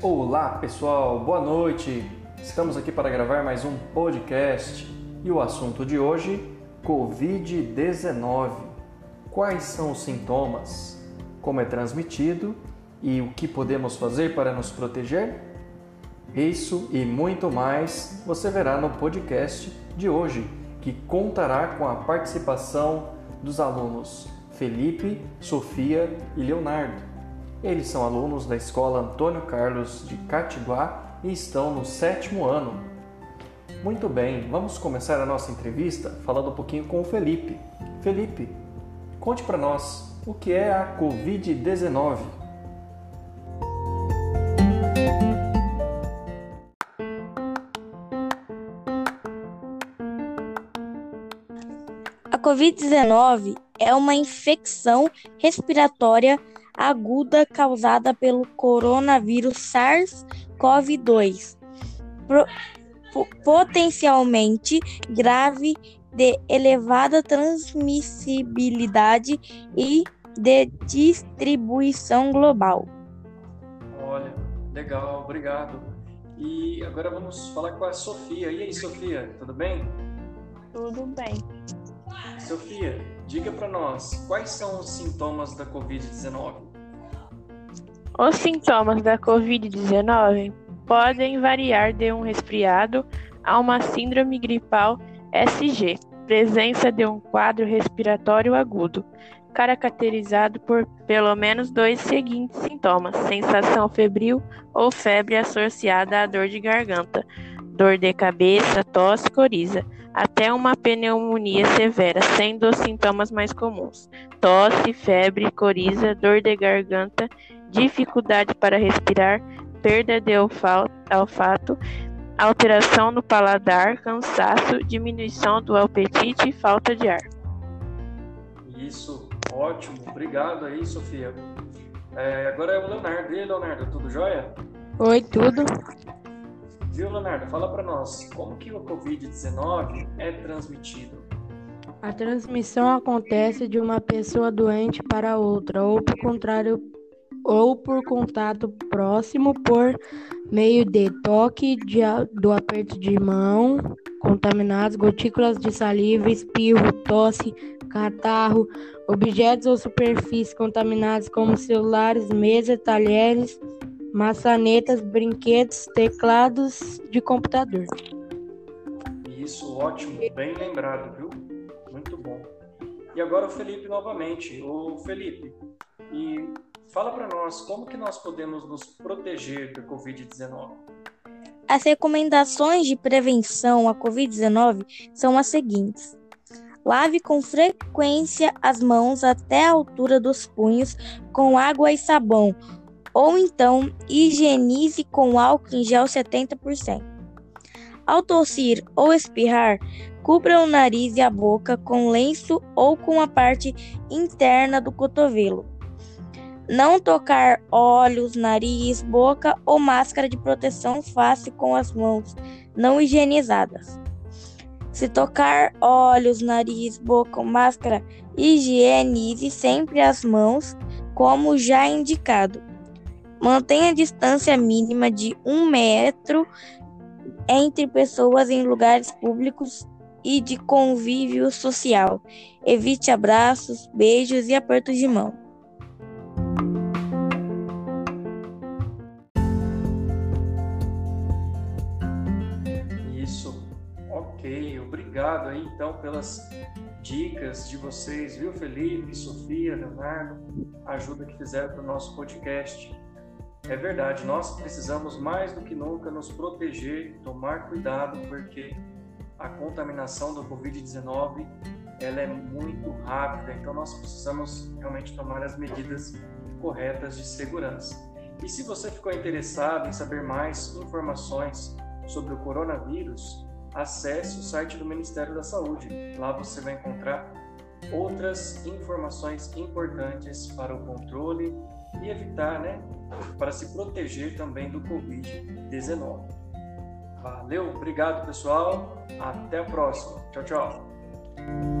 Olá pessoal, boa noite. Estamos aqui para gravar mais um podcast e o assunto de hoje: Covid-19. Quais são os sintomas? Como é transmitido e o que podemos fazer para nos proteger? Isso e muito mais você verá no podcast de hoje, que contará com a participação dos alunos Felipe, Sofia e Leonardo. Eles são alunos da Escola Antônio Carlos de Catiguá e estão no sétimo ano. Muito bem, vamos começar a nossa entrevista falando um pouquinho com o Felipe. Felipe, conte para nós o que é a Covid-19. A Covid-19 é uma infecção respiratória aguda causada pelo coronavírus SARS-CoV-2, potencialmente grave, de elevada transmissibilidade e de distribuição global. Olha, legal, obrigado. E agora vamos falar com a Sofia. E aí, Sofia, tudo bem? Tudo bem. Sofia, diga para nós quais são os sintomas da Covid-19. Os sintomas da Covid-19 podem variar de um resfriado a uma síndrome gripal SG, presença de um quadro respiratório agudo, caracterizado por pelo menos dois seguintes sintomas: sensação febril ou febre associada à dor de garganta, dor de cabeça, tosse, coriza até uma pneumonia severa, sendo os sintomas mais comuns: tosse, febre, coriza, dor de garganta, dificuldade para respirar, perda de olfato, alteração no paladar, cansaço, diminuição do apetite e falta de ar. Isso, ótimo. Obrigado aí, Sofia. É, agora é o Leonardo. E aí, Leonardo, tudo jóia? Oi, tudo. Viu, Leonardo? Fala para nós, como que o Covid-19 é transmitido? A transmissão acontece de uma pessoa doente para outra, ou por contrário, ou por contato próximo por meio de toque, de, do aperto de mão, contaminados, gotículas de saliva, espirro, tosse, catarro, objetos ou superfícies contaminadas como celulares, mesas, talheres, maçanetas, brinquedos, teclados de computador. Isso, ótimo, bem lembrado, viu? Muito bom. E agora o Felipe novamente. O Felipe, e fala para nós como que nós podemos nos proteger da Covid-19. As recomendações de prevenção à Covid-19 são as seguintes: lave com frequência as mãos até a altura dos punhos com água e sabão, ou então higienize com álcool em gel 70%. Ao tossir ou espirrar, cubra o nariz e a boca com lenço ou com a parte interna do cotovelo. Não tocar olhos, nariz, boca ou máscara de proteção face com as mãos não higienizadas. Se tocar olhos, nariz, boca ou máscara, higienize sempre as mãos, como já indicado. Mantenha a distância mínima de um metro entre pessoas em lugares públicos e de convívio social. Evite abraços, beijos e apertos de mão. Isso, ok. Obrigado aí então pelas dicas de vocês, viu, Felipe, Sofia, Leonardo, a ajuda que fizeram para o nosso podcast. É verdade, nós precisamos mais do que nunca nos proteger, tomar cuidado, porque a contaminação do Covid-19 ela é muito rápida, então nós precisamos realmente tomar as medidas corretas de segurança. E se você ficou interessado em saber mais informações sobre o coronavírus, acesse o site do Ministério da Saúde. Lá você vai encontrar outras informações importantes para o controle e evitar, né, para se proteger também do Covid-19. Valeu, obrigado pessoal, até a próxima. Tchau, tchau.